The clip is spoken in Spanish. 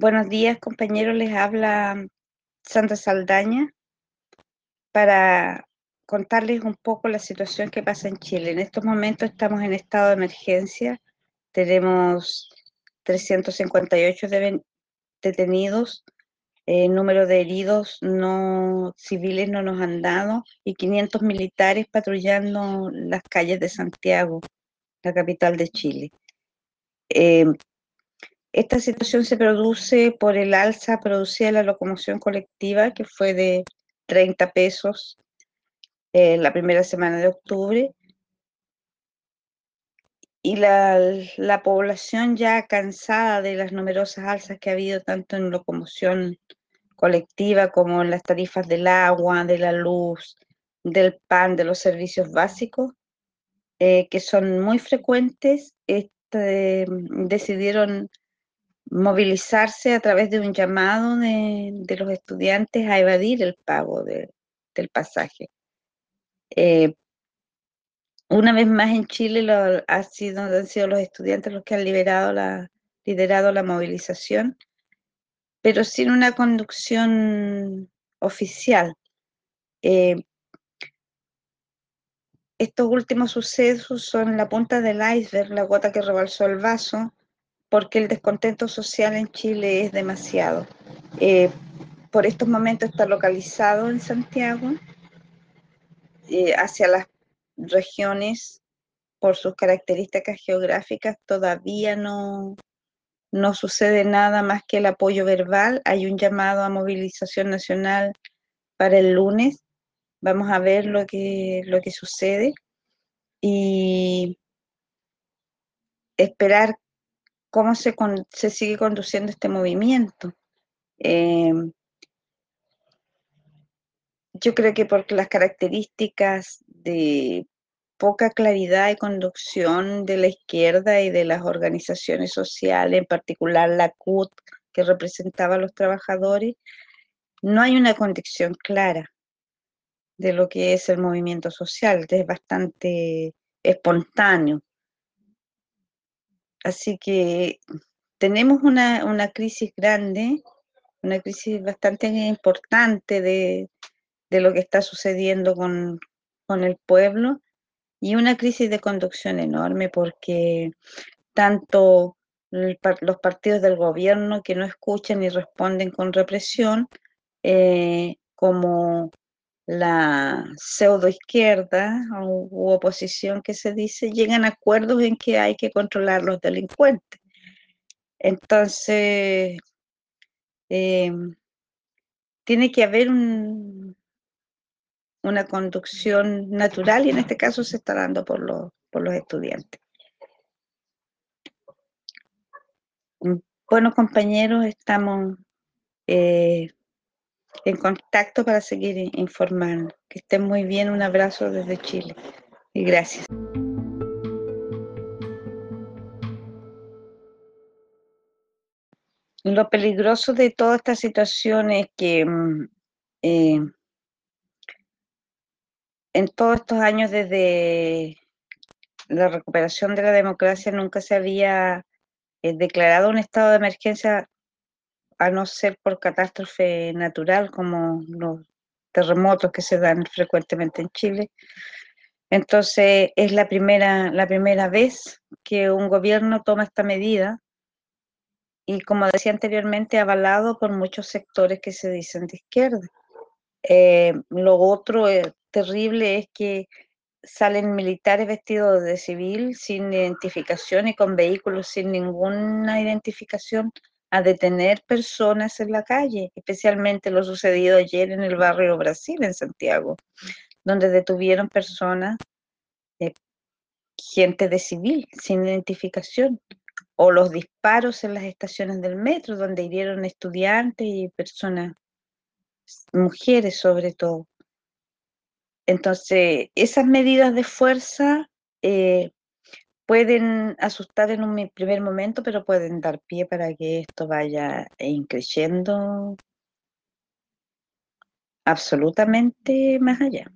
Buenos días, compañeros. Les habla Sandra Saldaña para contarles un poco la situación que pasa en Chile. En estos momentos estamos en estado de emergencia. Tenemos 358 detenidos. El número de heridos no civiles no nos han dado y 500 militares patrullando las calles de Santiago, la capital de Chile. Eh, esta situación se produce por el alza producida en la locomoción colectiva, que fue de 30 pesos en eh, la primera semana de octubre, y la, la, población ya cansada de las numerosas alzas que ha habido tanto en locomoción colectiva como en las tarifas del agua, de la luz, del pan, de los servicios básicos, eh, que son muy frecuentes, este, decidieron movilizarse a través de un llamado de, los estudiantes a evadir el pago del pasaje. Eh, una vez más en Chile ha sido, han sido los estudiantes los que han liberado la, liderado la movilización, pero sin una conducción oficial. Eh, estos últimos sucesos son la punta del iceberg, la gota que rebalsó el vaso, porque el descontento social en Chile es demasiado. Eh, por estos momentos está localizado en Santiago, eh, hacia las regiones, por sus características geográficas, todavía no, no sucede nada más que el apoyo verbal. Hay un llamado a movilización nacional para el lunes. Vamos a ver lo que, lo que sucede y esperar cómo se, se sigue conduciendo este movimiento. Eh, yo creo que porque las características de poca claridad y conducción de la izquierda y de las organizaciones sociales, en particular la CUT, que representaba a los trabajadores, no hay una condición clara de lo que es el movimiento social, es bastante espontáneo. Así que tenemos una, crisis grande, una crisis bastante importante de, lo que está sucediendo con, el pueblo y una crisis de conducción enorme porque tanto los partidos del gobierno que no escuchan y responden con represión, eh, como la pseudoizquierda u oposición que se dice, llegan a acuerdos en que hay que controlar los delincuentes. Entonces, em, tiene que haber un, una conducción natural y en este caso se está dando por los, por los estudiantes. Bueno, compañeros, estamos eh, en contacto para seguir informando. Que estén muy bien, un abrazo desde Chile y gracias. Lo peligroso de toda esta situación es que mm, eh, en todos estos años desde la recuperación de la democracia nunca se había eh, declarado un estado de emergencia a no ser por catástrofe natural como los terremotos que se dan frecuentemente en Chile. Entonces es la primera, la primera vez que un gobierno toma esta medida y como decía anteriormente, avalado por muchos sectores que se dicen de izquierda. Eh, lo otro eh, terrible es que salen militares vestidos de civil sin identificación y con vehículos sin ninguna identificación a detener personas en la calle, especialmente lo sucedido ayer en el barrio Brasil, en Santiago, donde detuvieron personas, eh, gente de civil, sin identificación, o los disparos en las estaciones del metro, donde hirieron estudiantes y personas, mujeres sobre todo. Entonces, esas medidas de fuerza eh, pueden asustar en un primer momento, pero pueden dar pie para que esto vaya creciendo absolutamente más allá.